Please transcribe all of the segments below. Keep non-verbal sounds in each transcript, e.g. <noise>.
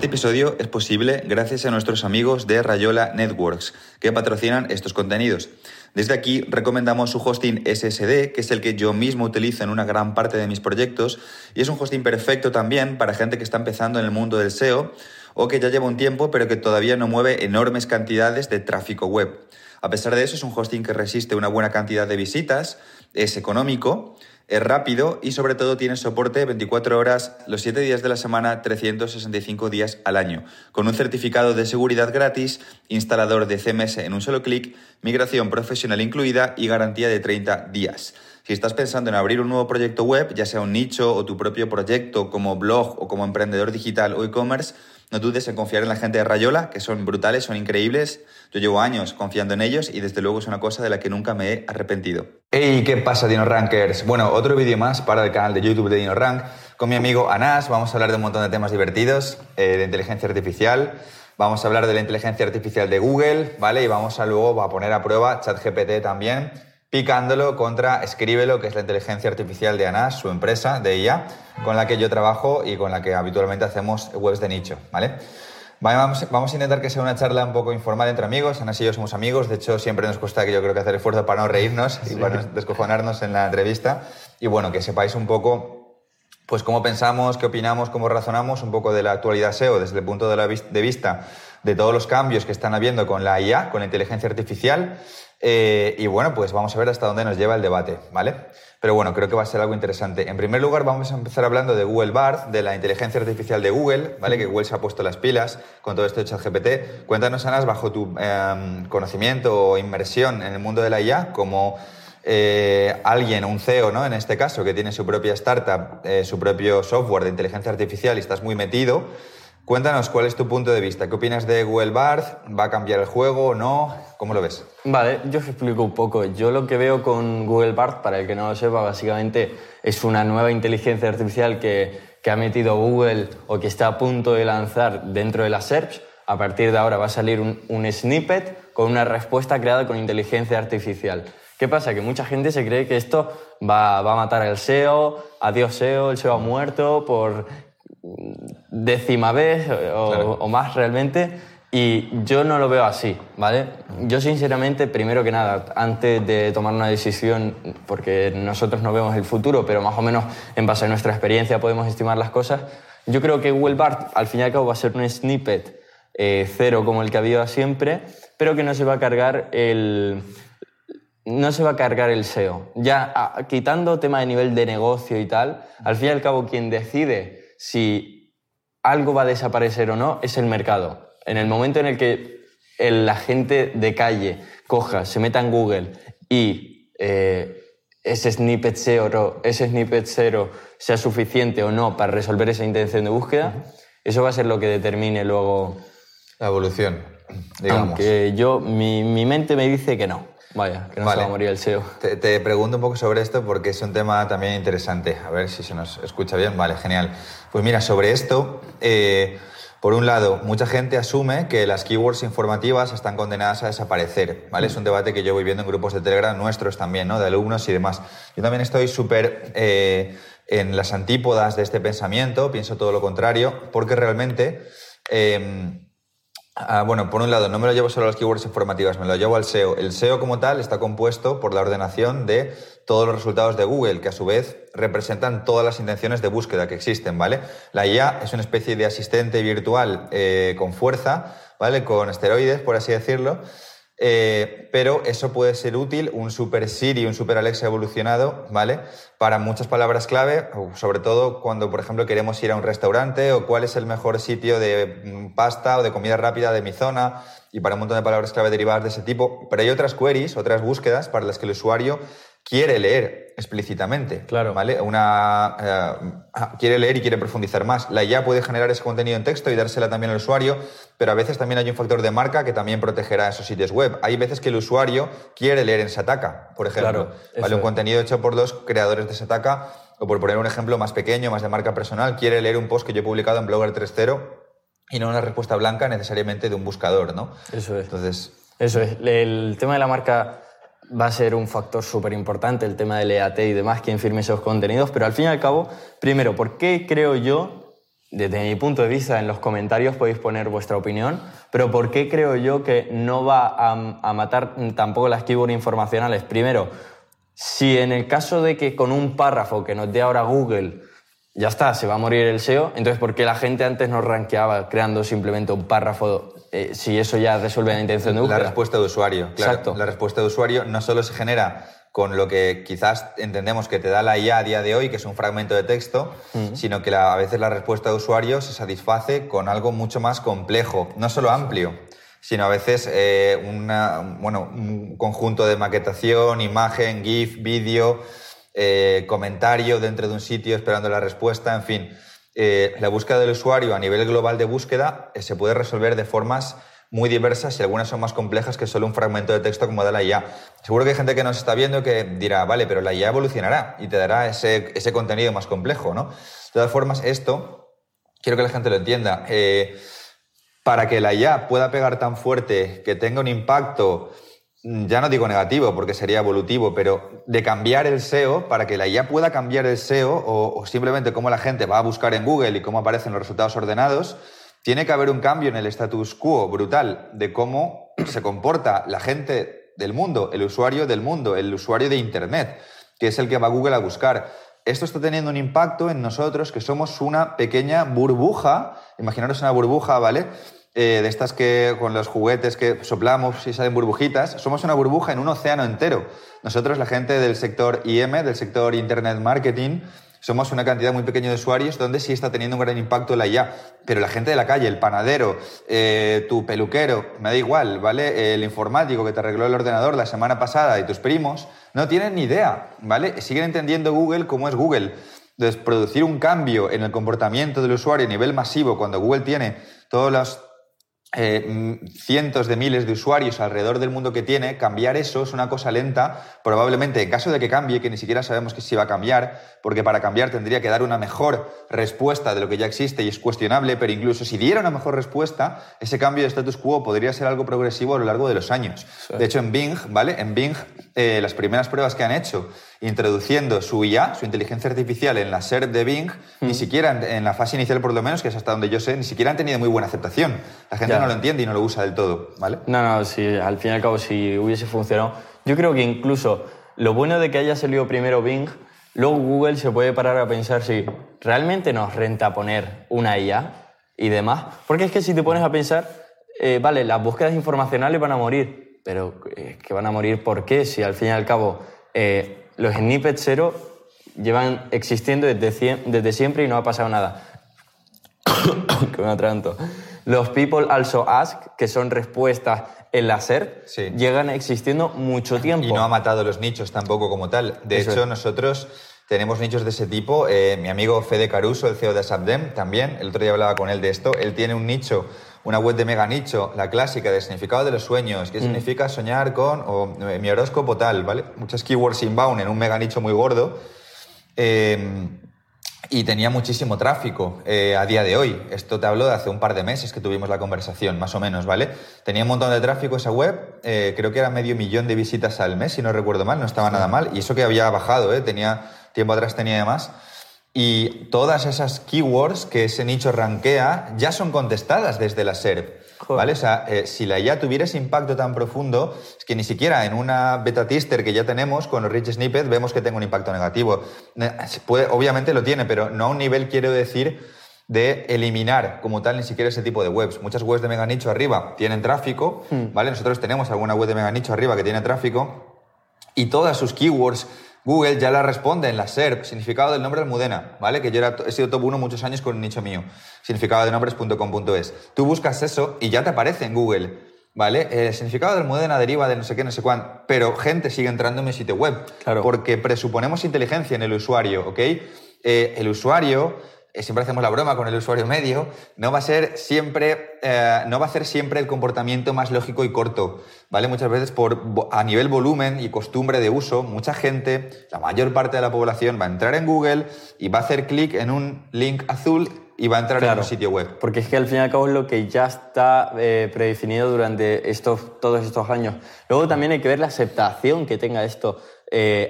Este episodio es posible gracias a nuestros amigos de Rayola Networks, que patrocinan estos contenidos. Desde aquí recomendamos su hosting SSD, que es el que yo mismo utilizo en una gran parte de mis proyectos, y es un hosting perfecto también para gente que está empezando en el mundo del SEO o que ya lleva un tiempo pero que todavía no mueve enormes cantidades de tráfico web. A pesar de eso, es un hosting que resiste una buena cantidad de visitas, es económico, es rápido y sobre todo tiene soporte 24 horas los 7 días de la semana, 365 días al año, con un certificado de seguridad gratis, instalador de CMS en un solo clic, migración profesional incluida y garantía de 30 días. Si estás pensando en abrir un nuevo proyecto web, ya sea un nicho o tu propio proyecto como blog o como emprendedor digital o e-commerce, no dudes en confiar en la gente de Rayola, que son brutales, son increíbles. Yo llevo años confiando en ellos y desde luego es una cosa de la que nunca me he arrepentido. Hey, ¿qué pasa, Dino Rankers? Bueno, otro vídeo más para el canal de YouTube de Dino Rank. Con mi amigo Anas vamos a hablar de un montón de temas divertidos, eh, de inteligencia artificial. Vamos a hablar de la inteligencia artificial de Google, ¿vale? Y vamos a luego a poner a prueba ChatGPT también picándolo contra Escríbelo, que es la inteligencia artificial de ANAS, su empresa de IA, con la que yo trabajo y con la que habitualmente hacemos webs de nicho, ¿vale? Vamos, vamos, a intentar que sea una charla un poco informal entre amigos. Anas y yo somos amigos. De hecho, siempre nos cuesta que yo creo que hacer esfuerzo para no reírnos y para descojonarnos en la entrevista. Y bueno, que sepáis un poco pues cómo pensamos, qué opinamos, cómo razonamos un poco de la actualidad SEO desde el punto de, la de vista de todos los cambios que están habiendo con la IA, con la inteligencia artificial eh, y bueno, pues vamos a ver hasta dónde nos lleva el debate, ¿vale? Pero bueno, creo que va a ser algo interesante. En primer lugar, vamos a empezar hablando de Google Bard, de la inteligencia artificial de Google, ¿vale? Que Google se ha puesto las pilas con todo esto de ChatGPT. Cuéntanos, Anas, bajo tu em, conocimiento o inmersión en el mundo de la IA, como eh, alguien, un CEO, ¿no? En este caso, que tiene su propia startup, eh, su propio software de inteligencia artificial y estás muy metido. Cuéntanos cuál es tu punto de vista. ¿Qué opinas de Google Bard? ¿Va a cambiar el juego o no? ¿Cómo lo ves? Vale, yo os explico un poco. Yo lo que veo con Google Bard, para el que no lo sepa, básicamente es una nueva inteligencia artificial que, que ha metido Google o que está a punto de lanzar dentro de la Search. A partir de ahora va a salir un, un snippet con una respuesta creada con inteligencia artificial. ¿Qué pasa? Que mucha gente se cree que esto va, va, a matar el SEO, adiós SEO, el SEO ha muerto por décima vez o, más realmente. Y yo no lo veo así, ¿vale? Yo sinceramente, primero que nada, antes de tomar una decisión, porque nosotros no vemos el futuro, pero más o menos en base a nuestra experiencia podemos estimar las cosas, yo creo que Google Bart al fin y al cabo va a ser un snippet eh, cero como el que ha habido siempre, pero que no se va a cargar el, no se va a cargar el SEO. Ya ah, quitando tema de nivel de negocio y tal, al fin y al cabo quien decide si algo va a desaparecer o no es el mercado. En el momento en el que la gente de calle coja, se meta en Google y eh, ese snippet cero, ese snippet cero sea suficiente o no para resolver esa intención de búsqueda, eso va a ser lo que determine luego la evolución. Digamos. Aunque yo, mi, mi mente me dice que no. Vaya, que no se va a morir el SEO. Te, pregunto un poco sobre esto porque es un tema también interesante. A ver si se nos escucha bien. Vale, genial. Pues mira, sobre esto, eh, por un lado, mucha gente asume que las keywords informativas están condenadas a desaparecer. ¿vale? Es un debate que yo voy viendo en grupos de Telegram nuestros también, ¿no? de alumnos y demás. Yo también estoy súper eh, en las antípodas de este pensamiento, pienso todo lo contrario, porque realmente... Eh, Ah, bueno, por un lado, no me lo llevo solo a las keywords informativas, me lo llevo al SEO. El SEO como tal está compuesto por la ordenación de todos los resultados de Google, que a su vez representan todas las intenciones de búsqueda que existen, ¿vale? La IA es una especie de asistente virtual eh, con fuerza, ¿vale? Con esteroides, por así decirlo, eh, pero eso puede ser útil, un Super Siri, un Super Alexa evolucionado, ¿vale? Para muchas palabras clave, sobre todo cuando, por ejemplo, queremos ir a un restaurante o cuál es el mejor sitio de mm, pasta o de comida rápida de mi zona y para un montón de palabras clave derivadas de ese tipo. Pero hay otras queries, otras búsquedas para las que el usuario quiere leer explícitamente. Claro. ¿vale? Una, eh, quiere leer y quiere profundizar más. La IA puede generar ese contenido en texto y dársela también al usuario, pero a veces también hay un factor de marca que también protegerá esos sitios web. Hay veces que el usuario quiere leer en Sataka, por ejemplo. ¿vale? Un contenido hecho por dos creadores de Sataka, o por poner un ejemplo más pequeño, más de marca personal, quiere leer un post que yo he publicado en Blogger 3.0 y no una respuesta blanca necesariamente de un buscador, ¿no? Eso es. Entonces... Eso es. El tema de la marca va a ser un factor súper importante el tema del EAT y demás, quien firme esos contenidos, pero al fin y al cabo, primero, ¿por qué creo yo desde mi punto de vista, en los comentarios podéis poner vuestra opinión, pero ¿por qué creo yo que no va a, matar tampoco las keywords informacionales? Primero, si en el caso de que con un párrafo que nos dé ahora Google, ya está, se va a morir el SEO, entonces ¿por qué la gente antes nos rankeaba creando simplemente un párrafo eh, si eso ya resuelve la intención de Google? La respuesta de usuario, claro. Exacto. La respuesta de usuario no solo se genera con lo que quizás entendemos que te da la IA a día de hoy, que es un fragmento de texto, sino que a veces la respuesta de usuario se satisface con algo mucho más complejo, no solo amplio, sino a veces eh, bueno, un conjunto de maquetación, imagen, GIF, vídeo, eh, comentario dentro de un sitio esperando la respuesta, en fin. Eh, la búsqueda del usuario a nivel global de búsqueda se puede resolver de formas muy diversas y algunas son más complejas que solo un fragmento de texto como da la IA. Seguro que hay gente que nos está viendo que dirá, vale, pero la IA evolucionará y te dará ese, ese contenido más complejo, ¿no? De todas formas, esto, quiero que la gente lo entienda, eh, para que la IA pueda pegar tan fuerte, que tenga un impacto, ya no digo negativo porque sería evolutivo, pero de cambiar el SEO, para que la IA pueda cambiar el SEO o, o simplemente cómo la gente va a buscar en Google y cómo aparecen los resultados ordenados, tiene que haber un cambio en el status quo brutal de cómo se comporta la gente del mundo, el usuario del mundo, el usuario de Internet, que es el que va a Google a buscar. Esto está teniendo un impacto en nosotros, que somos una pequeña burbuja, imaginaros una burbuja, ¿vale? Eh, de estas que con los juguetes que soplamos y salen burbujitas, somos una burbuja en un océano entero. Nosotros, la gente del sector IM, del sector Internet Marketing, somos una cantidad muy pequeña de usuarios donde sí está teniendo un gran impacto la IA. Pero la gente de la calle, el panadero, eh, tu peluquero, me da igual, ¿vale? El informático que te arregló el ordenador la semana pasada y tus primos, no tienen ni idea, ¿vale? Siguen entendiendo Google como es Google. Entonces, producir un cambio en el comportamiento del usuario a nivel masivo, cuando Google tiene todos los eh, cientos de miles de usuarios alrededor del mundo que tiene, cambiar eso es una cosa lenta, probablemente en caso de que cambie, que ni siquiera sabemos que si va a cambiar, porque para cambiar tendría que dar una mejor respuesta de lo que ya existe y es cuestionable, pero incluso si diera una mejor respuesta, ese cambio de status quo podría ser algo progresivo a lo largo de los años. De hecho, en Bing, ¿vale? En Bing, eh, las primeras pruebas que han hecho introduciendo su IA, su inteligencia artificial, en la SERP de Bing, ni mm. siquiera en, la fase inicial por lo menos, que es hasta donde yo sé, ni siquiera han tenido muy buena aceptación. La gente no lo entiende y no lo usa del todo, ¿vale? No, no, si, al fin y al cabo, si hubiese funcionado... Yo creo que incluso lo bueno de que haya salido primero Bing, luego Google se puede parar a pensar si realmente nos renta poner una IA y demás. Porque es que si te pones a pensar, eh, vale, las búsquedas informacionales van a morir, pero eh, que van a morir ¿por qué? Si al fin y al cabo... Eh, los snippets cero llevan existiendo desde, desde siempre y no ha pasado nada. <coughs> que me atranto. Los people also ask, que son respuestas en la SERP, llegan existiendo mucho tiempo. Y no ha matado los nichos tampoco como tal. De hecho, nosotros tenemos nichos de ese tipo. Eh, mi amigo Fede Caruso, el CEO de Sapdem, también, el otro día hablaba con él de esto. Él tiene un nicho una web de mega nicho, la clásica de significado de los sueños, qué mm. significa soñar con, o eh, mi horóscopo tal, ¿vale? Muchas keywords inbound en un mega nicho muy gordo. Em, y tenía muchísimo tráfico eh, a día de hoy. Esto te hablo de hace un par de meses que tuvimos la conversación, más o menos, ¿vale? Tenía un montón de tráfico esa web, eh, creo que era medio millón de visitas al mes, si no recuerdo mal, no estaba nada mal. Y eso que había bajado, ¿eh? Tenía, tiempo atrás tenía más. Y todas esas keywords que ese nicho rankea ya son contestadas desde la SERP. ¿Vale? O sea, eh, si la IA tuviera ese impacto tan profundo, es que ni siquiera en una beta tester que ya tenemos con los rich snippets vemos que tenga un impacto negativo. Puede, obviamente lo tiene, pero no a un nivel, quiero decir, de eliminar como tal ni siquiera ese tipo de webs. Muchas webs de mega nicho arriba tienen tráfico, hmm. ¿vale? Nosotros tenemos alguna web de mega nicho arriba que tiene tráfico y todas sus keywords Google ya la responde en la SERP, significado del nombre Almudena, ¿vale? Que yo he sido top 1 muchos años con un nicho mío, significado de nombres.com.es. Tú buscas eso y ya te aparece en Google, ¿vale? El significado de Almudena deriva de no sé qué, no sé cuánto, pero gente sigue entrando en mi sitio web, claro. porque presuponemos inteligencia en el usuario, ¿ok? Eh, el usuario eh, siempre hacemos la broma con el usuario medio, no va a ser siempre, eh, no va a ser siempre el comportamiento más lógico y corto, ¿vale? Muchas veces por, a nivel volumen y costumbre de uso, mucha gente, la mayor parte de la población va a entrar en Google y va a hacer clic en un link azul y va a entrar en un sitio web. Porque es que al fin y al cabo es lo que ya está eh, predefinido durante estos, todos estos años. Luego también hay que ver la aceptación que tenga esto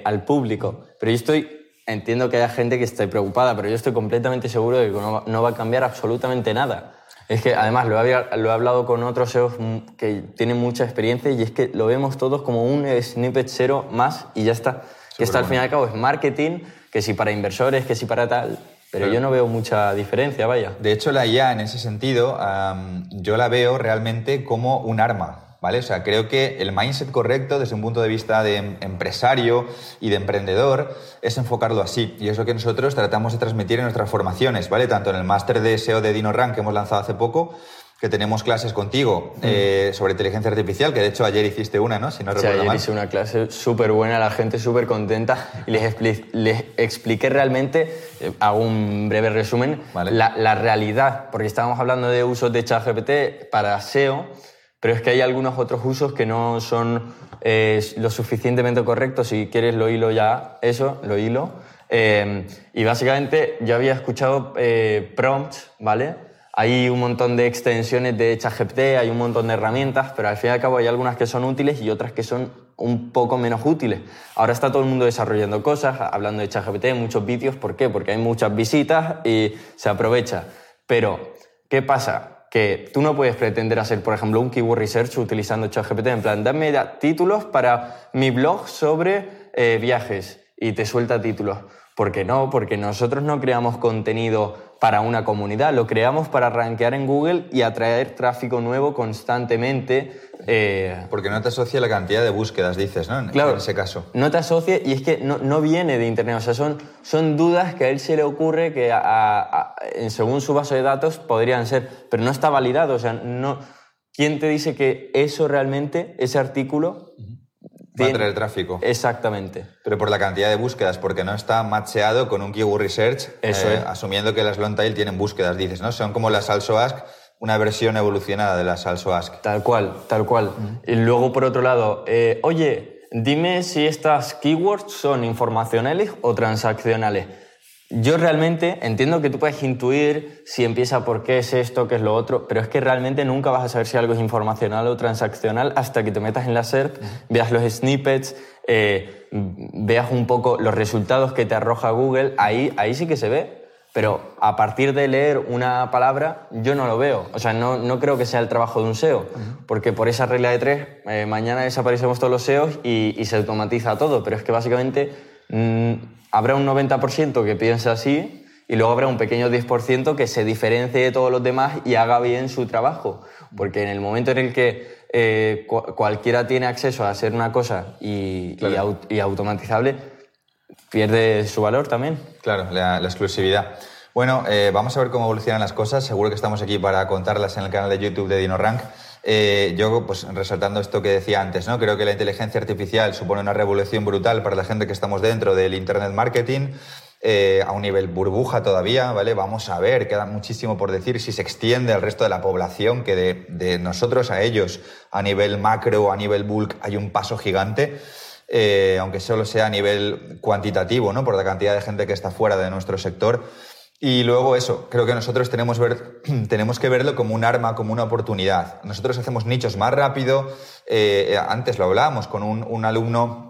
al público. Pero yo estoy entiendo que haya gente que esté preocupada, pero yo estoy completamente seguro de que no, va a cambiar absolutamente nada. Es que además lo he, lo he hablado con otros SEOs que tienen mucha experiencia y es que lo vemos todos como un snippet cero más y ya está. que está al fin y al cabo es marketing, que si para inversores, que si para tal. Pero yo no veo mucha diferencia, vaya. De hecho, la IA en ese sentido, yo la veo realmente como un arma. ¿Vale? O sea, creo que el mindset correcto desde un punto de vista de em, empresario y de emprendedor es enfocarlo así. Y es lo que nosotros tratamos de transmitir en nuestras formaciones, ¿vale? Tanto en el máster de SEO de DinoRank que hemos lanzado hace poco, que tenemos clases contigo mm. eh, sobre inteligencia artificial, que de hecho ayer hiciste una, ¿no? Si no sí, ayer hice una clase súper buena, la gente súper contenta y les, les, expliqué realmente, eh, hago un breve resumen, la, la, realidad, porque estábamos hablando de usos de ChatGPT para SEO, pero es que hay algunos otros usos que no son eh, lo suficientemente correctos, si quieres lo hilo ya, eso, lo hilo. y básicamente yo había escuchado prompts, ¿vale? Hay un montón de extensiones de ChatGPT, hay un montón de herramientas, pero al fin y al cabo hay algunas que son útiles y otras que son un poco menos útiles. Ahora está todo el mundo desarrollando cosas, hablando de ChatGPT, muchos vídeos. ¿Por qué? Porque hay muchas visitas y se aprovecha. Pero, ¿qué pasa? Que tú no puedes pretender hacer, por ejemplo, un keyword research utilizando ChatGPT. En plan, dame títulos para mi blog sobre eh, viajes y te suelta títulos. ¿Por qué no? Porque nosotros no creamos contenido para una comunidad, lo creamos para rankear en Google y atraer tráfico nuevo constantemente. Eh, Porque no te asocia la cantidad de búsquedas, dices, ¿no? En, claro, ese caso. No te asocia y es que no, viene de Internet, o sea, son, son dudas que a él se le ocurre que según su base de datos podrían ser, pero no está validado, o sea, no... ¿Quién te dice que eso realmente, ese artículo, Va a traer tráfico. Exactamente. Pero por la cantidad de búsquedas, porque no está macheado con un keyword research, Eso eh, asumiendo que las long tail tienen búsquedas, dices, ¿no? Son como las also ask, una versión evolucionada de las also ask. Tal cual, tal cual. Y luego, por otro lado, eh, oye, dime si estas keywords son informacionales o transaccionales. Yo realmente entiendo que tú puedes intuir si empieza por qué es esto, qué es lo otro, pero es que realmente nunca vas a saber si algo es informacional o transaccional hasta que te metas en la SERP, veas los snippets, eh, veas un poco los resultados que te arroja Google, ahí, ahí sí que se ve. Pero a partir de leer una palabra, yo no lo veo. O sea, no, no creo que sea el trabajo de un SEO, porque por esa regla de tres, eh, mañana desaparecemos todos los SEOs y, y, se automatiza todo. Pero es que básicamente mm, habrá un 90% que piense así y luego habrá un pequeño 10% que se diferencie de todos los demás y haga bien su trabajo. Porque en el momento en el que eh, cualquiera tiene acceso a hacer una cosa y, y, automatizable, pierde su valor también. Claro, la, exclusividad. Bueno, eh, vamos a ver cómo evolucionan las cosas. Seguro que estamos aquí para contarlas en el canal de YouTube de DinoRank. Eh, yo, pues resaltando esto que decía antes, ¿no? Creo que la inteligencia artificial supone una revolución brutal para la gente que estamos dentro del Internet marketing. Eh, a un nivel burbuja todavía, ¿vale? Vamos a ver, queda muchísimo por decir si se extiende al resto de la población, que de, nosotros a ellos, a nivel macro, a nivel bulk, hay un paso gigante. Eh, aunque solo sea a nivel cuantitativo, ¿no? Por la cantidad de gente que está fuera de nuestro sector. Y luego eso, creo que nosotros tenemos, ver, <clears throat> tenemos que verlo como un arma, como una oportunidad. Nosotros hacemos nichos más rápido. Eh, antes lo hablábamos con un, un alumno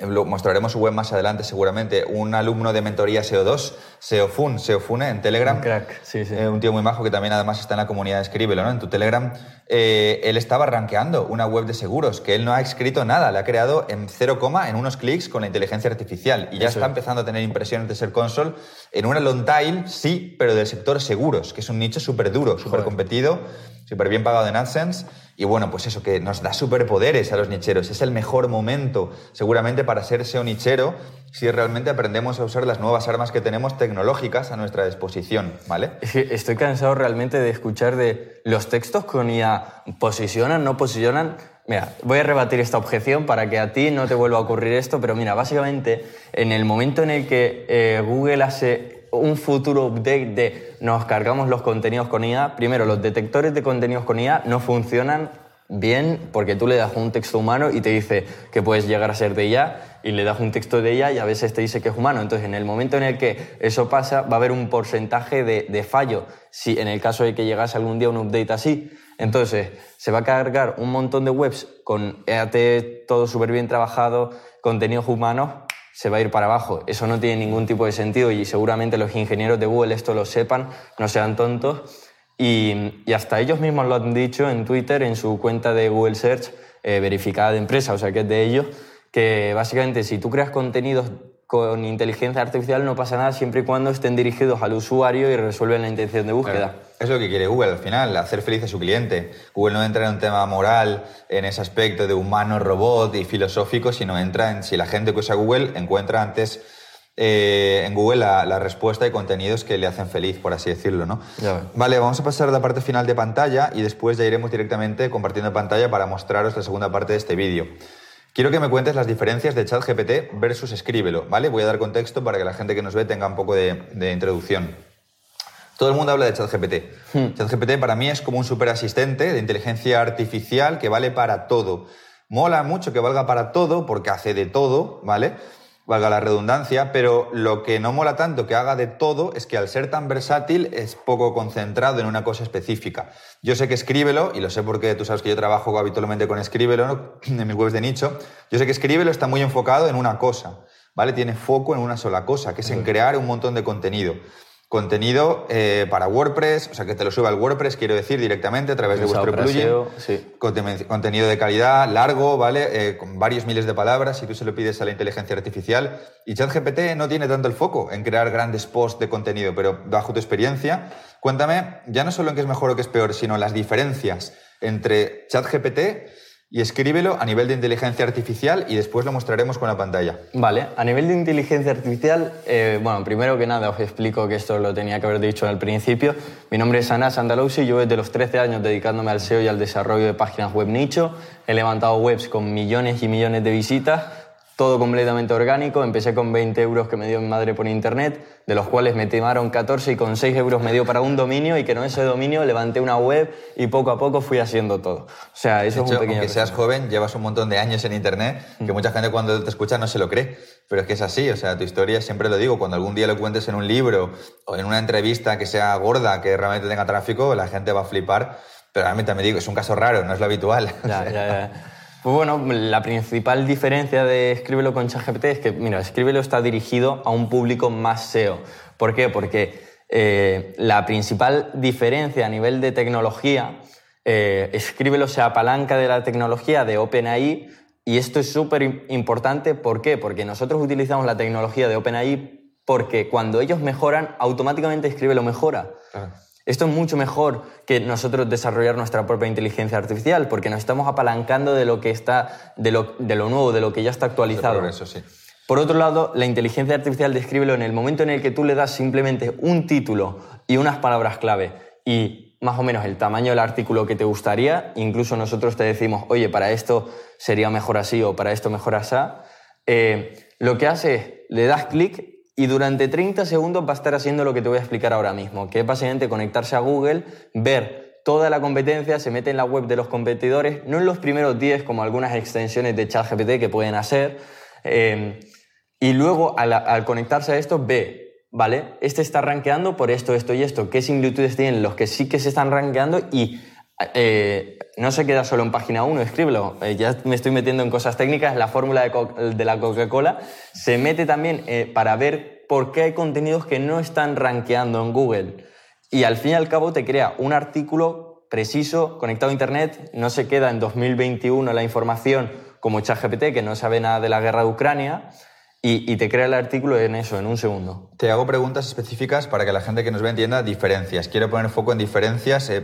lo mostraremos su web más adelante seguramente, un alumno de mentoría SEO2, SEOFUN, SEOFUNE en Telegram. Un crack, sí, sí. Eh, un tío muy majo que también además está en la comunidad Escríbelo, ¿no? En tu Telegram. Eh, él estaba rankeando una web de seguros, que él no ha escrito nada, la ha creado en cero coma, en unos clics con la inteligencia artificial. Y ya está empezando a tener impresiones de ser console en una long tail, sí, pero del sector seguros, que es un nicho súper duro, súper competido, súper bien pagado en AdSense y bueno, pues eso, que nos da superpoderes a los nicheros. Es el mejor momento, seguramente, para ser SEO nichero si realmente aprendemos a usar las nuevas armas que tenemos tecnológicas a nuestra disposición, ¿vale? Estoy cansado realmente de escuchar de los textos con IA posicionan, no posicionan. Mira, voy a rebatir esta objeción para que a ti no te vuelva a ocurrir esto, pero mira, básicamente, en el momento en el que eh, Google hace un futuro update de nos cargamos los contenidos con IA, primero, los detectores de contenidos con IA no funcionan bien porque tú le das un texto humano y te dice que puedes llegar a ser de IA y le das un texto de ella y a veces te dice que es humano. Entonces, en el momento en el que eso pasa, va a haber un porcentaje de, fallo, si en el caso de que llegase algún día un update así. Entonces, se va a cargar un montón de webs con EAT todo súper bien trabajado, contenidos humanos, se va a ir para abajo. Eso no tiene ningún tipo de sentido y seguramente los ingenieros de Google esto lo sepan, no sean tontos. Y, hasta ellos mismos lo han dicho en Twitter, en su cuenta de Google Search, eh, verificada de empresa, o sea que es de ellos, que básicamente si tú creas contenidos con inteligencia artificial no pasa nada siempre y cuando estén dirigidos al usuario y resuelven la intención de búsqueda. Es lo que quiere Google al final, hacer feliz a su cliente. Google no entra en un tema moral, en ese aspecto de humano, robot y filosófico, sino entra en si la gente que usa Google encuentra antes eh, en Google la, respuesta de contenidos que le hacen feliz, por así decirlo. ¿no? vale, vamos a pasar a la parte final de pantalla y después ya iremos directamente compartiendo pantalla para mostraros la segunda parte de este vídeo. Quiero que me cuentes las diferencias de ChatGPT versus Escríbelo, ¿vale? Voy a dar contexto para que la gente que nos ve tenga un poco de, introducción. Todo el mundo habla de ChatGPT. Hmm. ChatGPT para mí es como un superasistente de inteligencia artificial que vale para todo. Mola mucho que valga para todo porque hace de todo, ¿vale? Valga la redundancia, pero lo que no mola tanto que haga de todo es que al ser tan versátil es poco concentrado en una cosa específica. Yo sé que Escríbelo, y lo sé porque tú sabes que yo trabajo habitualmente con Escríbelo <clears throat> en mis webs de nicho, yo sé que Escríbelo está muy enfocado en una cosa, ¿vale? Tiene foco en una sola cosa, que es en crear un montón de contenido. Contenido eh, para WordPress, o sea, que te lo suba al WordPress, quiero decir, directamente a través de vuestro plugin. Sí. Contenido de calidad, largo, ¿vale? Eh, con varios miles de palabras, si tú se lo pides a la inteligencia artificial. Y ChatGPT no tiene tanto el foco en crear grandes posts de contenido, pero bajo tu experiencia, cuéntame, ya no solo en qué es mejor o qué es peor, sino las diferencias entre ChatGPT y escríbelo a nivel de inteligencia artificial y después lo mostraremos con la pantalla. Vale, a nivel de inteligencia artificial, eh, bueno, primero que nada os explico que esto lo tenía que haber dicho al principio. Mi nombre es Anas Andalusi, yo desde los 13 años dedicándome al SEO y al desarrollo de páginas web nicho. He levantado webs con millones y millones de visitas todo completamente orgánico. Empecé con 20 euros que me dio mi madre por internet, de los cuales me timaron 14 y con 6 euros me dio para un dominio y que con ese dominio levanté una web y poco a poco fui haciendo todo. O sea, eso es un pequeño. Aunque seas joven, llevas un montón de años en internet, que mucha gente cuando te escucha no se lo cree. Pero es que es así, o sea, tu historia siempre lo digo, cuando algún día lo cuentes en un libro o en una entrevista que sea gorda, que realmente tenga tráfico, la gente va a flipar. Pero mí también digo, es un caso raro, no es lo habitual. <laughs> Ya, ya, ya. Pues bueno, la principal diferencia de Escríbelo con ChatGPT es que, mira, Escríbelo está dirigido a un público más SEO. ¿Por qué? Porque eh, la principal diferencia a nivel de tecnología, eh, Escríbelo se apalanca de la tecnología de OpenAI y esto es súper importante. ¿Por qué? Porque nosotros utilizamos la tecnología de OpenAI porque cuando ellos mejoran, automáticamente Escríbelo mejora. Esto es mucho mejor que nosotros desarrollar nuestra propia inteligencia artificial, porque nos estamos apalancando de lo que está, de lo, nuevo, de lo que ya está actualizado. Por otro lado, la inteligencia artificial descríbelo en el momento en el que tú le das simplemente un título y unas palabras clave y más o menos el tamaño del artículo que te gustaría, incluso nosotros te decimos, oye, para esto sería mejor así o para esto mejor así, eh, lo que hace es, le das clic y durante 30 segundos va a estar haciendo lo que te voy a explicar ahora mismo, que es básicamente conectarse a Google, ver toda la competencia, se mete en la web de los competidores, no en los primeros 10 como algunas extensiones de ChatGPT que pueden hacer, eh, y luego al, conectarse a esto ve, ¿vale? Este está rankeando por esto, esto y esto, qué similitudes tienen los que sí que se están rankeando y eh, no se queda solo en página 1, escríbelo. Eh, ya me estoy metiendo en cosas técnicas. La fórmula de, la Coca-Cola se mete también eh, para ver por qué hay contenidos que no están rankeando en Google. Y al fin y al cabo te crea un artículo preciso, conectado a Internet. No se queda en 2021 la información como ChatGPT, que no sabe nada de la guerra de Ucrania, y, te crea el artículo en eso, en un segundo. Te hago preguntas específicas para que la gente que nos ve entienda diferencias. Quiero poner foco en diferencias eh,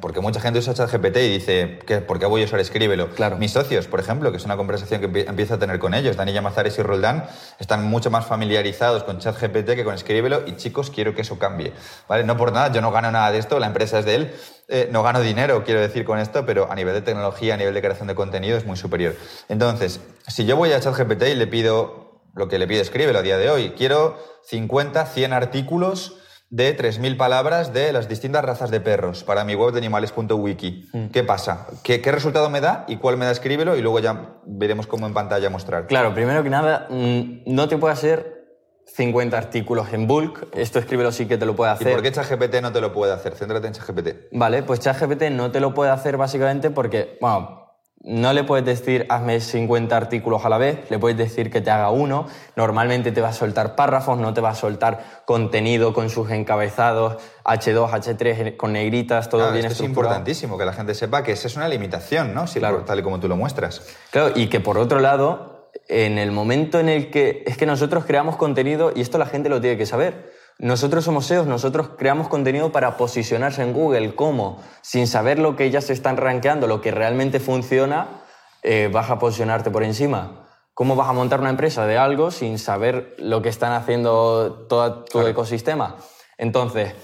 porque mucha gente usa ChatGPT y dice, ¿por qué voy a usar Escríbelo? Claro. Mis socios, por ejemplo, que es una conversación que empiezo a tener con ellos, Dani Mazares y Roldán, están mucho más familiarizados con ChatGPT que con Escríbelo y chicos, quiero que eso cambie. ¿Vale? No por nada, yo no gano nada de esto, la empresa es de él, eh, no gano dinero, quiero decir con esto, pero a nivel de tecnología, a nivel de creación de contenido es muy superior. Entonces, si yo voy a ChatGPT y le pido lo que le pide escríbelo a día de hoy. Quiero 50, 100 artículos de 3.000 palabras de las distintas razas de perros para mi web de animales.wiki. Mm. ¿Qué pasa? ¿Qué, resultado me da y cuál me da escríbelo? Y luego ya veremos cómo en pantalla mostrar. Claro, primero que nada, mm, no te puede hacer 50 artículos en bulk. Esto escríbelo sí que te lo puede hacer. ¿Y por qué ChatGPT no te lo puede hacer? Céntrate en ChatGPT. Vale, pues ChatGPT no te lo puede hacer básicamente porque, bueno, no le puedes decir hazme 50 artículos a la vez, le puedes decir que te haga uno. Normalmente te va a soltar párrafos, no te va a soltar contenido con sus encabezados, H2, H3 con negritas, todo Claro, bien esto es estructurado. importantísimo que la gente sepa que esa es una limitación, ¿no? Sí, Claro. por- tal y como tú lo muestras. Claro, y que por otro lado, en el momento en el que es que nosotros creamos contenido, y esto la gente lo tiene que saber, nosotros somos SEOs, nosotros creamos contenido para posicionarse en Google. ¿Cómo? Sin saber lo que ellas están rankeando, lo que realmente funciona, eh, vas a posicionarte por encima. ¿Cómo vas a montar una empresa de algo sin saber lo que están haciendo todo tu ecosistema? Entonces,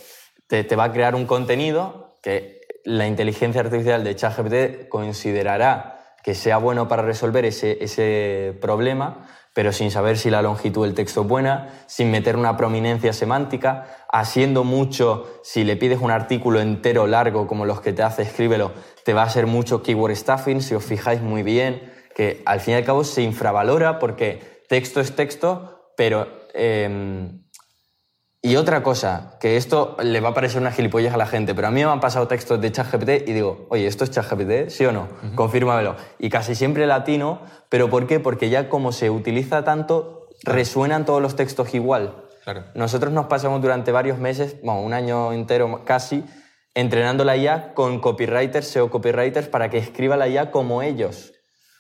te, te va a crear un contenido que la inteligencia artificial de ChatGPT considerará que sea bueno para resolver ese, ese problema, pero sin saber si la longitud del texto es buena, sin meter una prominencia semántica, haciendo mucho, si le pides un artículo entero largo como los que te hace Escríbelo, te va a hacer mucho keyword stuffing, si os fijáis muy bien, que al fin y al cabo se infravalora porque texto es texto, pero... em, y otra cosa, que esto le va a parecer una gilipollas a la gente, pero a mí me han pasado textos de ChatGPT y digo, oye, ¿esto es ChatGPT? ¿Sí o no? Confírmamelo. Y casi siempre latino, ¿pero por qué? Porque ya como se utiliza tanto, resuenan todos los textos igual. Claro. Nosotros nos pasamos durante varios meses, bueno, un año entero casi, entrenando la IA con copywriters, SEO copywriters, para que escriba la IA como ellos.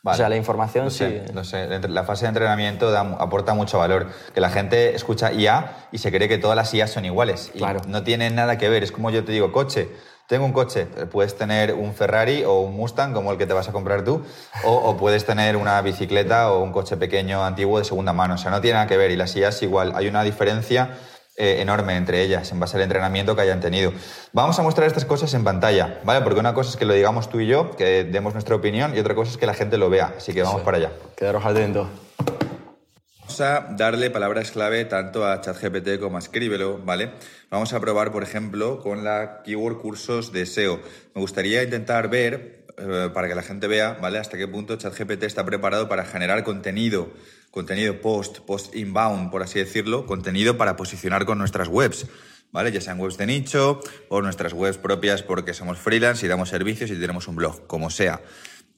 Vale. O sea, la información No sí. no sé, la fase de entrenamiento da- aporta mucho valor. Que la gente escucha IA y se cree que todas las IA son iguales. Y Claro. no tienen nada que ver. Es como yo te digo, coche. Tengo un coche. Puedes tener un Ferrari o un Mustang, como el que te vas a comprar tú, o, o puedes tener una bicicleta o un coche pequeño antiguo de segunda mano. O sea, no tiene nada que ver. Y las IAs igual. Hay una diferencia eh, enorme entre ellas en base al entrenamiento que hayan tenido. Vamos a mostrar estas cosas en pantalla, ¿vale? Porque una cosa es que lo digamos tú y yo, que demos nuestra opinión, y otra cosa es que la gente lo vea. Así que vamos Sí. para allá. Quedaros atentos. Vamos a darle palabras clave tanto a ChatGPT como a Escríbelo, ¿vale? Vamos a probar, por ejemplo, con la keyword cursos de SEO. Me gustaría intentar ver, eh, para que la gente vea, ¿vale? Hasta qué punto ChatGPT está preparado para generar contenido, contenido post, post inbound, por así decirlo, contenido para posicionar con nuestras webs. ¿Vale? Ya sean webs de nicho o nuestras webs propias porque somos freelance y damos servicios y tenemos un blog, como sea.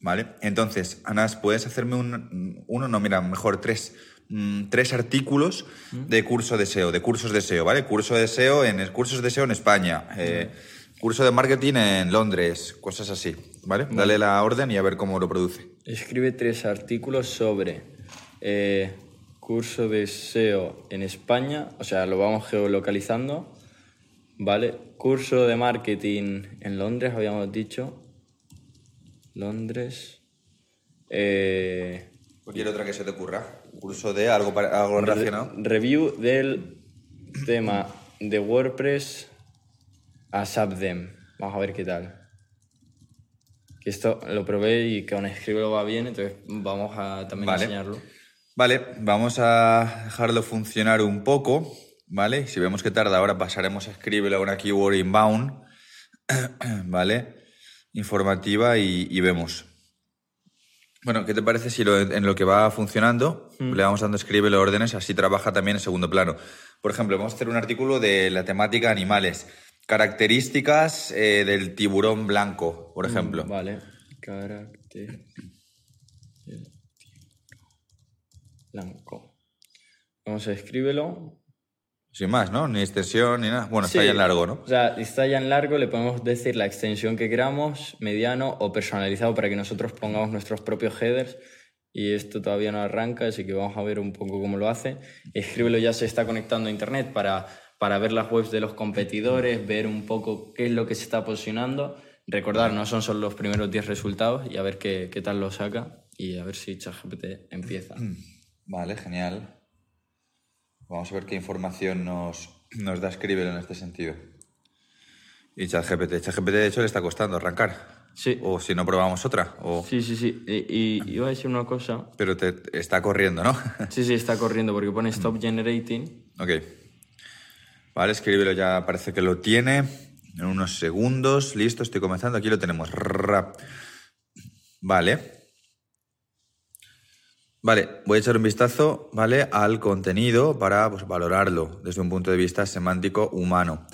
¿Vale? Entonces, Anas, ¿puedes hacerme un, uno? No, mira, mejor tres. mm, tres artículos de curso de SEO, de cursos de SEO, ¿vale? Curso de SEO en cursos de SEO en España, eh, curso de marketing en Londres, cosas así, ¿vale? Dale la orden y a ver cómo lo produce. Escribe tres artículos sobre eh, curso de SEO en España, o sea, lo vamos geolocalizando, ¿vale? Curso de marketing en Londres, habíamos dicho. Londres. Eh, Cualquier otra que se te ocurra. Curso de algo, para- algo re- relacionado. review del tema de WordPress a Subdem. Vamos a ver qué tal. Que esto lo probé y que con Escribelo va bien, entonces vamos a también Vale. enseñarlo. Vale, vamos a dejarlo funcionar un poco, ¿vale? Si vemos que tarda, ahora pasaremos a escribirle a una keyword inbound, <clears throat> ¿vale? Informativa y, y vemos. Bueno, ¿qué te parece si lo- en lo que va funcionando le vamos dando escribe órdenes, así trabaja también en segundo plano? Por ejemplo, vamos a hacer un artículo de la temática animales. Características eh, del tiburón blanco, por ejemplo. Vale. Tiburón Blanco. Vamos a escríbelo. Sin más, ¿no? Ni extensión ni nada. Bueno, está ya en largo, ¿no? O sea, está ya en largo, le podemos decir la extensión que queramos, mediano o personalizado para que nosotros pongamos nuestros propios headers. Y esto todavía no arranca, así que vamos a ver un poco cómo lo hace. Escríbelo ya se está conectando a internet para, para ver las webs de los competidores, ver un poco qué es lo que se está posicionando. Recordar, no son solo los primeros 10 resultados y a ver qué, qué tal lo saca y a ver si ChatGPT empieza. Vale, genial. Vamos a ver qué información nos, nos da Scribble en este sentido. Y ChatGPT. ChatGPT, de hecho, le está costando arrancar. Sí. O si no probamos otra. O... Sí, sí, sí. Y, y iba a decir una cosa. Pero te, está corriendo, ¿no? Sí, sí, está corriendo porque pone <laughs> stop generating. ok. Vale, Scribble ya parece que lo tiene. En unos segundos. Listo, estoy comenzando. Aquí lo tenemos. Vale. Vale, voy a echar un vistazo, ¿vale? Al contenido para pues, valorarlo desde un punto de vista semántico humano.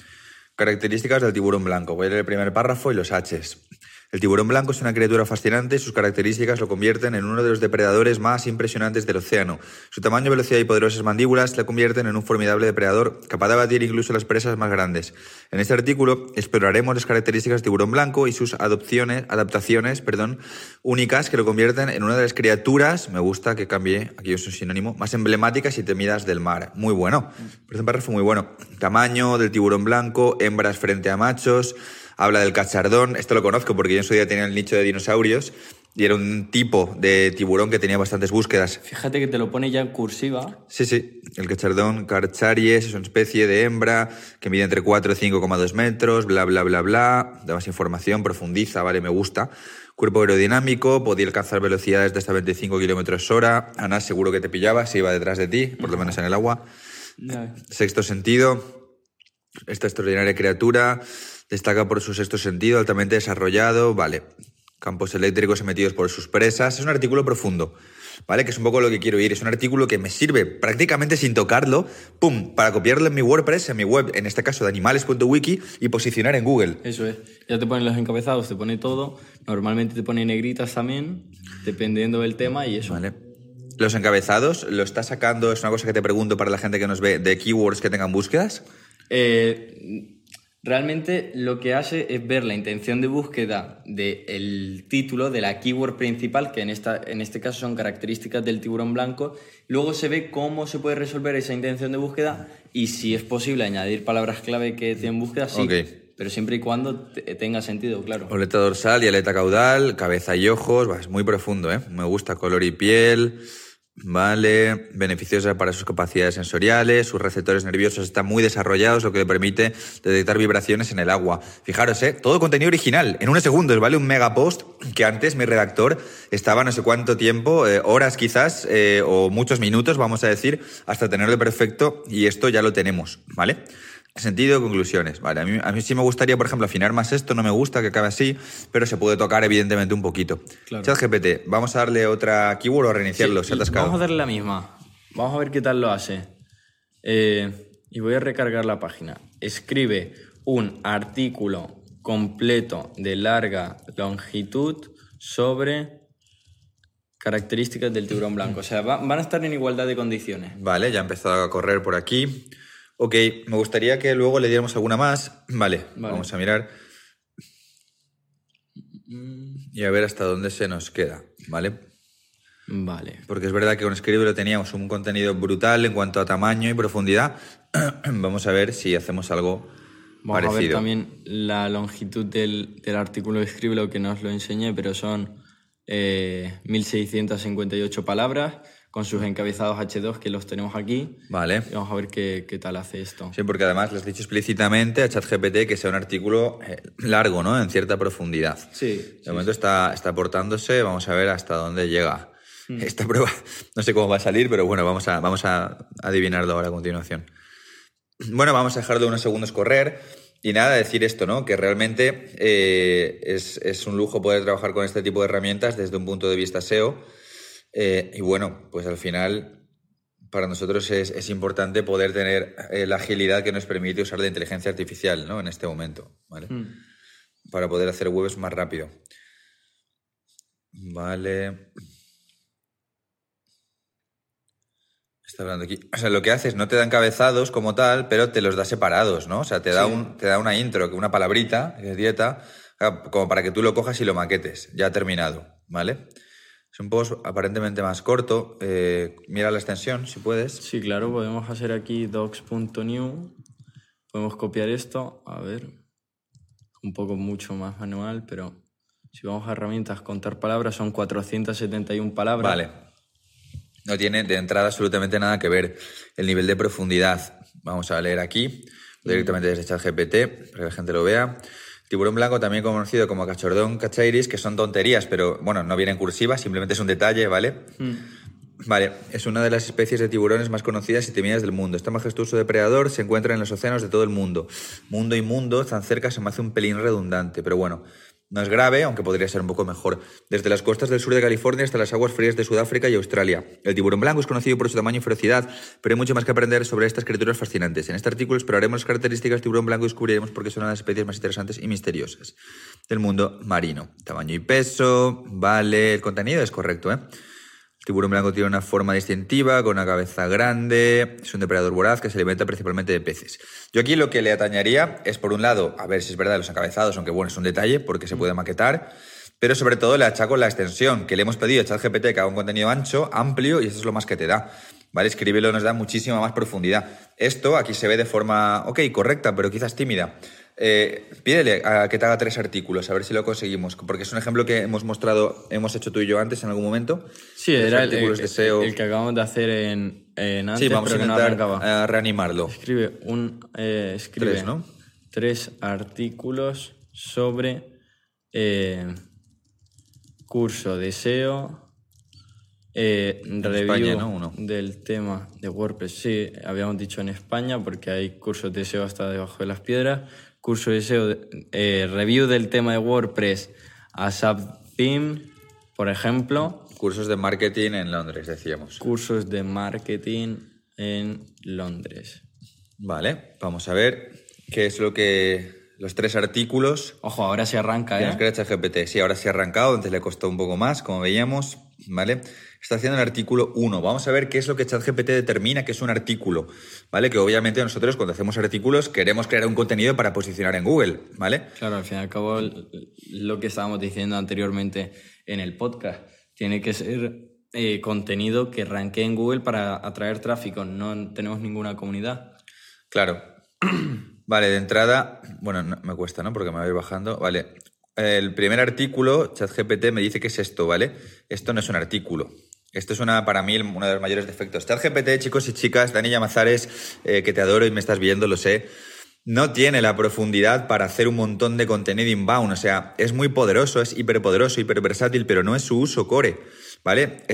Características del tiburón blanco. Voy a leer el primer párrafo y los Hs. El tiburón blanco es una criatura fascinante sus características lo convierten en uno de los depredadores más impresionantes del océano. Su tamaño, velocidad y poderosas mandíbulas le convierten en un formidable depredador capaz de abatir incluso las presas más grandes. En este artículo exploraremos las características del tiburón blanco y sus adopciones, adaptaciones perdón, únicas que lo convierten en una de las criaturas, me gusta que cambie, aquí es un sinónimo, más emblemáticas y temidas del mar. Muy bueno. Por ejemplo, fue muy bueno. Tamaño del tiburón blanco, hembras frente a machos habla del cachardón. Esto lo conozco porque yo en su día tenía el nicho de dinosaurios y era un tipo de tiburón que tenía bastantes búsquedas. Fíjate que te lo pone ya en cursiva. Sí, sí. El cachardón carcharies es una especie de hembra que mide entre 4 y 5,2 metros, bla, bla, bla, bla. Da más información, profundiza, vale, me gusta. Cuerpo aerodinámico, podía alcanzar velocidades de hasta 25 kilómetros hora. Ana, seguro que te pillaba si iba detrás de ti, por lo menos en el agua. Sexto sentido. Esta extraordinaria criatura Destaca por su sexto sentido, altamente desarrollado, vale. Campos eléctricos emitidos por sus presas. Es un artículo profundo, ¿vale? Que es un poco lo que quiero ir. Es un artículo que me sirve prácticamente sin tocarlo, pum, para copiarlo en mi WordPress, en mi web, en este caso de animales.wiki, y posicionar en Google. Eso es. Ya te ponen los encabezados, te pone todo. Normalmente te pone negritas también, dependiendo del tema y eso. Vale. Los encabezados, ¿lo está sacando? Es una cosa que te pregunto para la gente que nos ve, de keywords que tengan búsquedas. Eh, Realmente lo que hace es ver la intención de búsqueda del título, de la keyword principal, que en, esta, en este caso son características del tiburón blanco. Luego se ve cómo se puede resolver esa intención de búsqueda y si es posible añadir palabras clave que tienen búsqueda, sí. Pero siempre y cuando tenga sentido, claro. Oleta dorsal y aleta caudal, cabeza y ojos, es muy profundo, ¿eh? Me gusta color y piel. Vale, beneficiosa para sus capacidades sensoriales, sus receptores nerviosos están muy desarrollados, lo que le permite detectar vibraciones en el agua. Fijaros, ¿eh? todo contenido original, en unos segundos, ¿vale? Un mega post que antes mi redactor estaba no sé cuánto tiempo, eh, horas quizás, eh, o muchos minutos, vamos a decir, hasta tenerlo perfecto, y esto ya lo tenemos, ¿vale? Sentido, conclusiones. Vale, a mí, a mí, sí me gustaría, por ejemplo, afinar más esto, no me gusta que acabe así, pero se puede tocar evidentemente un poquito. Claro. ChatGPT, vamos a darle otra keyword o reiniciarlo, se ha Vamos a darle la misma. Vamos a ver qué tal lo hace. Eh, y voy a recargar la página. Escribe un artículo completo de larga longitud sobre características del tiburón blanco. O sea, van a estar en igualdad de condiciones. Vale, ya ha empezado a correr por aquí. Ok, me gustaría que luego le diéramos alguna más. Vale, vamos a mirar. Y a ver hasta dónde se nos queda, ¿vale? Vale. Porque es verdad que con Scribble teníamos un contenido brutal en cuanto a tamaño y profundidad. <clears throat> vamos a ver si hacemos algo Vamos parecido. a ver también la longitud del, artículo de Scribble que no os lo enseñé, pero son 1658 eh, palabras con sus encabezados H2 que los tenemos aquí. Vale. Y vamos a ver qué, qué, tal hace esto. Sí, porque además le has dicho explícitamente a ChatGPT que sea un artículo eh, largo, ¿no? En cierta profundidad. Sí. De momento Está, está aportándose, vamos a ver hasta dónde llega. Hmm. Esta prueba, <laughs> no sé cómo va a salir, pero bueno, vamos a, vamos a adivinarlo ahora a continuación. Bueno, vamos a dejarlo unos segundos correr. Y nada, decir esto, ¿no? Que realmente eh, es, es un lujo poder trabajar con este tipo de herramientas desde un punto de vista SEO eh, y bueno, pues al final para nosotros es, importante poder tener eh, la agilidad que nos permite usar la inteligencia artificial ¿no? en este momento, ¿vale? Hmm. Para poder hacer webs más rápido. Vale. Está hablando aquí. O sea, lo que haces no te da encabezados como tal, pero te los da separados, ¿no? O sea, te da, un, te da una intro, una palabrita, que es dieta, como para que tú lo cojas y lo maquetes, ya terminado, ¿vale? Es un post aparentemente más corto. Eh, mira la extensión, si puedes. Sí, claro, podemos hacer aquí docs.new. Podemos copiar esto. A ver, un poco mucho más manual, pero si vamos a herramientas, contar palabras, son 471 palabras. Vale. No tiene de entrada absolutamente nada que ver el nivel de profundidad. Vamos a leer aquí, directamente desde ChatGPT, para que la gente lo vea. Tiburón blanco, también conocido como cachordón cachairis, que son tonterías, pero bueno, no viene en cursiva, simplemente es un detalle, ¿vale? Mm. Vale, es una de las especies de tiburones más conocidas y temidas del mundo. Este majestuoso depredador se encuentra en los océanos de todo el mundo. Mundo y mundo, tan cerca se me hace un pelín redundante, pero bueno, No es grave, aunque podría ser un poco mejor. Desde las costas del sur de California hasta las aguas frías de Sudáfrica y Australia. El tiburón blanco es conocido por su tamaño y ferocidad, pero hay mucho más que aprender sobre estas criaturas fascinantes. En este artículo exploraremos las características del tiburón blanco y descubriremos por qué son una de las especies más interesantes y misteriosas del mundo marino. Tamaño y peso, vale, el contenido es correcto, ¿eh? Tiburón blanco tiene una forma distintiva, con una cabeza grande, es un depredador voraz que se alimenta principalmente de peces. Yo aquí lo que le atañaría es, por un lado, a ver si es verdad los encabezados, aunque bueno, es un detalle porque se puede maquetar, pero sobre todo le achaco la extensión, que le hemos pedido a ChatGPT que haga un contenido ancho, amplio, y eso es lo más que te da. ¿Vale? Escribirlo nos da muchísima más profundidad. Esto aquí se ve de forma, ok, correcta, pero quizás tímida. Eh, pídele a que te haga tres artículos, a ver si lo conseguimos, porque es un ejemplo que hemos mostrado, hemos hecho tú y yo antes en algún momento. Sí, era el, el, que acabamos de hacer en, en antes, Sí, vamos a intentar reanimarlo. Escribe, un, eh, escribe tres, ¿no? tres artículos sobre eh, curso de SEO, eh, review del tema de WordPress. Sí, habíamos dicho en España porque hay cursos de SEO hasta debajo de las piedras curso de SEO, eh, review del tema de WordPress a Subtheme, por ejemplo. Cursos de marketing en Londres, decíamos. Cursos de marketing en Londres. Vale, vamos a ver qué es lo que los tres artículos. Ojo, ahora se arranca, ¿eh? GPT. Sí, ahora se ha arrancado, antes le costó un poco más, como veíamos, ¿vale? Está haciendo el artículo 1. Vamos a ver qué es lo que ChatGPT determina que es un artículo, ¿vale? Que obviamente nosotros cuando hacemos artículos queremos crear un contenido para posicionar en Google, ¿vale? Claro, al fin y al cabo lo que estábamos diciendo anteriormente en el podcast, tiene que ser eh, contenido que ranquee en Google para atraer tráfico, no tenemos ninguna comunidad. Claro. <clears throat> vale, de entrada, bueno, me cuesta, ¿no? Porque me voy bajando. Vale, el primer artículo, ChatGPT me dice que es esto, ¿vale? Esto no es un artículo. Esto es una, para mí uno de los mayores defectos. ChatGPT, chicos y chicas, Dani Yamazares, eh, que te adoro y me estás viendo, lo sé, no tiene la profundidad para hacer un montón de contenido inbound. O sea, es muy poderoso, es hiperpoderoso, hiperversátil, pero no es su uso core. ¿Vale?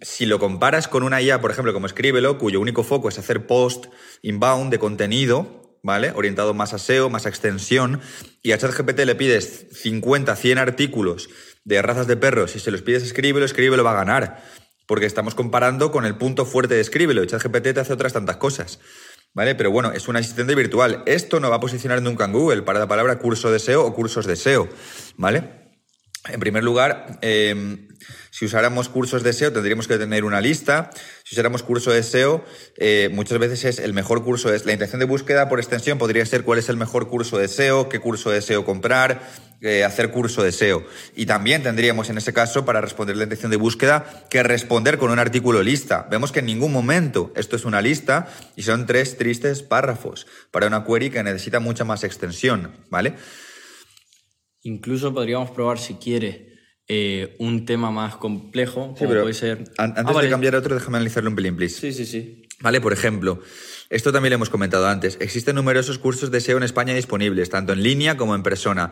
Si lo comparas con una IA, por ejemplo, como Escríbelo, cuyo único foco es hacer post inbound de contenido, ¿vale? Orientado más a SEO, más a extensión, y a ChatGPT le pides 50, 100 artículos de razas de perros y se los pides escríbelo, escríbelo va a ganar, porque estamos comparando con el punto fuerte de escríbelo ChatGPT te hace otras tantas cosas. ¿Vale? Pero bueno, es un asistente virtual. Esto no va a posicionar nunca en Google para la palabra curso de SEO o cursos de SEO. ¿Vale? En primer lugar, em, si usáramos cursos de SEO tendríamos que tener una lista. Si usáramos curso de SEO, eh, muchas veces es el mejor curso. Es la intención de búsqueda por extensión podría ser cuál es el mejor curso de SEO, qué curso de SEO comprar, eh, hacer curso de SEO. Y también tendríamos en ese caso, para responder la intención de búsqueda, que responder con un artículo lista. Vemos que en ningún momento esto es una lista y son tres tristes párrafos para una query que necesita mucha más extensión, ¿vale? Incluso podríamos probar si quiere eh, un tema más complejo, como puede ser... antes ah, de cambiar a otro, déjame analizarlo un pelín, please. Sí, sí, sí. Vale, por ejemplo, esto también lo hemos comentado antes. Existen numerosos cursos de SEO en España disponibles, tanto en línea como en persona.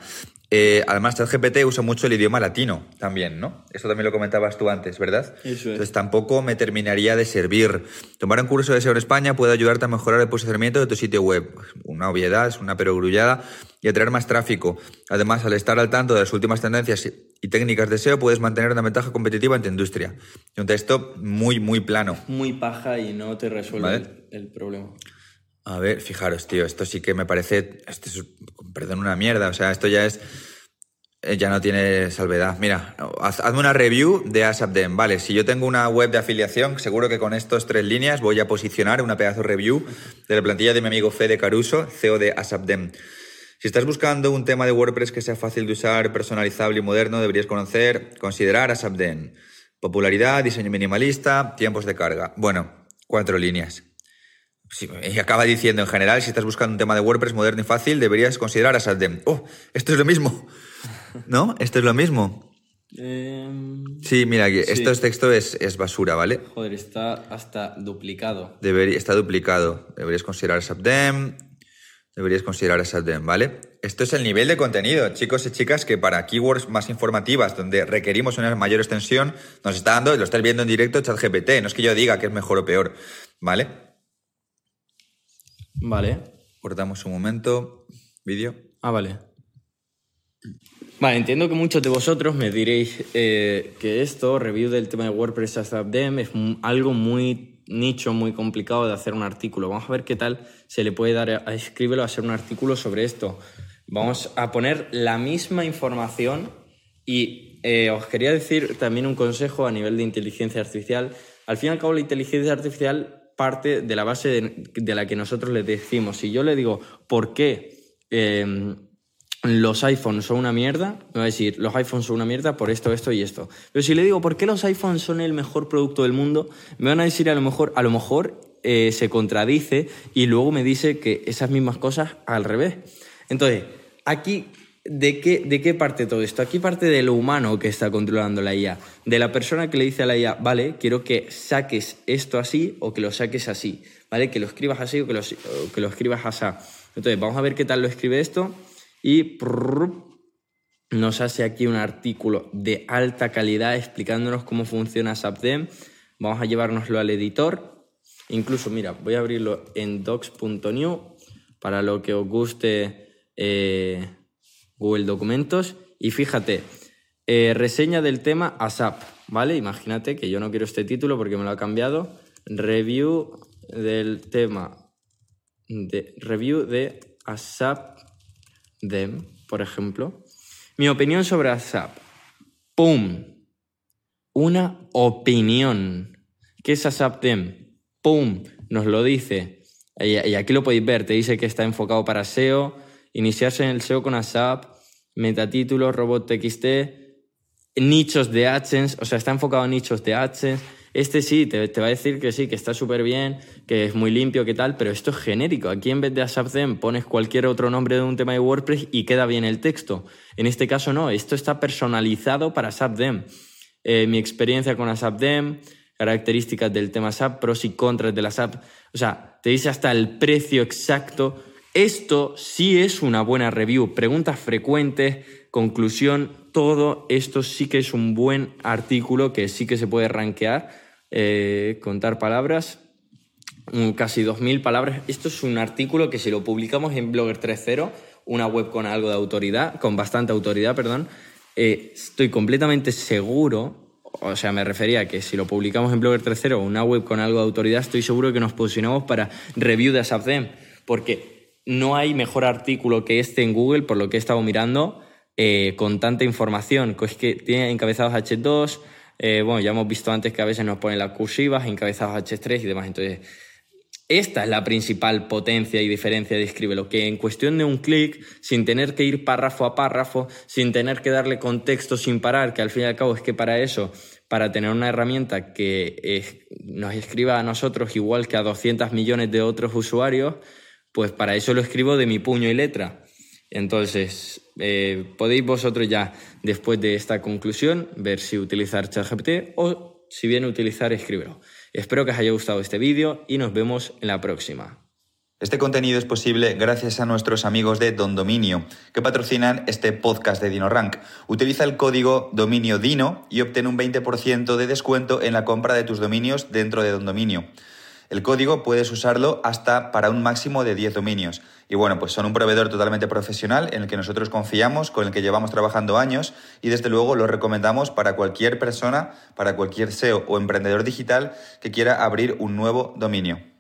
Eh, además, ChatGPT usa mucho el idioma latino también, ¿no? Eso también lo comentabas tú antes, ¿verdad? Eso es. Entonces tampoco me terminaría de servir. Tomar un curso de SEO en España puede ayudarte a mejorar el posicionamiento de tu sitio web. Una obviedad, es una perogrullada y atraer más tráfico. Además, al estar al tanto de las últimas tendencias y técnicas de SEO, puedes mantener una ventaja competitiva en tu industria. Un texto muy, muy plano. Muy paja y no te resuelve el problema. A ver, fijaros, tío, esto sí que me parece, esto es, perdón, una mierda, o sea, esto ya es, eh, ya no tiene salvedad. Mira, hazme una review de ASAPDEM, vale, si yo tengo una web de afiliación, seguro que con estas tres líneas voy a posicionar una pedazo review de la plantilla de mi amigo Fede Caruso, CEO de ASAPDEM. Si estás buscando un tema de WordPress que sea fácil de usar, personalizable y moderno, deberías conocer, considerar ASAPDEM. Popularidad, diseño minimalista, tiempos de carga. Bueno, cuatro líneas y acaba diciendo, en general, si estás buscando un tema de WordPress moderno y fácil, deberías considerar a Oh, esto es lo mismo. <laughs> ¿No? Esto es lo mismo. Em, sí, mira, aquí, esto es texto es, es, basura, ¿vale? Joder, está hasta duplicado. Debería, está duplicado. Deberías considerar Subdem. Deberías considerar Subdem, ¿vale? Esto es el nivel de contenido, chicos y chicas, que para keywords más informativas, donde requerimos una mayor extensión, nos está dando, lo estás viendo en directo, ChatGPT. No es que yo diga que es mejor o peor, ¿vale? Vale. Cortamos un momento. Vídeo. Ah, vale. Vale, entiendo que muchos de vosotros me diréis eh, que esto, review del tema de WordPress as Them, es algo muy nicho, muy complicado de hacer un artículo. Vamos a ver qué tal se le puede dar a Escríbelo a hacer un artículo sobre esto. Vamos a poner la misma información y eh, os quería decir también un consejo a nivel de inteligencia artificial. Al fin y al cabo, la inteligencia artificial parte de la base de, la que nosotros le decimos. Si yo le digo, ¿por qué em, los iPhones son una mierda? Me va a decir, los iPhones son una mierda por esto, esto y esto. Pero si le digo, ¿por qué los iPhones son el mejor producto del mundo? Me van a decir, a lo mejor, a lo mejor eh, se contradice y luego me dice que esas mismas cosas al revés. Entonces, aquí ¿De qué, ¿De qué parte todo esto? Aquí parte de lo humano que está controlando la IA. De la persona que le dice a la IA, vale, quiero que saques esto así o que lo saques así. ¿Vale? Que lo escribas así o que lo, que lo escribas así. Entonces, vamos a ver qué tal lo escribe esto. Y nos hace aquí un artículo de alta calidad explicándonos cómo funciona SAPDEM. Vamos a llevárnoslo al editor. Incluso, mira, voy a abrirlo en docs.new para lo que os guste. Eh, Google Documentos y fíjate, eh, reseña del tema ASAP, ¿vale? Imagínate que yo no quiero este título porque me lo ha cambiado. Review del tema de review de ASAP Dem, por ejemplo. Mi opinión sobre ASAP. ¡Pum! Una opinión. ¿Qué es ASAP Dem? ¡Pum! Nos lo dice. Y aquí lo podéis ver, te dice que está enfocado para SEO, iniciarse en el SEO con ASAP, metatítulos, robot TXT, nichos de AdSense, o sea, está enfocado en nichos de AdSense. Este sí, te, va a decir que sí, que está súper bien, que es muy limpio, que tal, pero esto es genérico. Aquí en vez de ASAPDEM pones cualquier otro nombre de un tema de WordPress y queda bien el texto. En este caso no, esto está personalizado para ASAPDEM. Eh, mi experiencia con ASAPDEM, características del tema SAP, pros y contras de la SAP. O sea, te dice hasta el precio exacto esto sí es una buena review. Preguntas frecuentes, conclusión, todo esto sí que es un buen artículo que sí que se puede rankear, eh, contar palabras, casi 2.000 palabras. Esto es un artículo que si lo publicamos en Blogger 3.0, una web con algo de autoridad, con bastante autoridad, perdón, eh, estoy completamente seguro, o sea, me refería a que si lo publicamos en Blogger 3.0, una web con algo de autoridad, estoy seguro que nos posicionamos para review de ASAPDEM, porque no hay mejor artículo que este en Google, por lo que he estado mirando, eh, con tanta información. Es que tiene encabezados H2, eh, bueno, ya hemos visto antes que a veces nos ponen las cursivas, encabezados H3 y demás. Entonces, esta es la principal potencia y diferencia de Escríbelo, que en cuestión de un clic, sin tener que ir párrafo a párrafo, sin tener que darle contexto sin parar, que al fin y al cabo es que para eso, para tener una herramienta que nos escriba a nosotros igual que a 200 millones de otros usuarios, pues para eso lo escribo de mi puño y letra. Entonces, eh, podéis vosotros ya, después de esta conclusión, ver si utilizar ChatGPT o si bien utilizar Escríbelo. Espero que os haya gustado este vídeo y nos vemos en la próxima. Este contenido es posible gracias a nuestros amigos de Don Dominio, que patrocinan este podcast de DinoRank. Utiliza el código dominio DINO y obtén un 20% de descuento en la compra de tus dominios dentro de Don Dominio. El código puedes usarlo hasta para un máximo de 10 dominios. Y bueno, pues son un proveedor totalmente profesional en el que nosotros confiamos, con el que llevamos trabajando años y desde luego lo recomendamos para cualquier persona, para cualquier SEO o emprendedor digital que quiera abrir un nuevo dominio.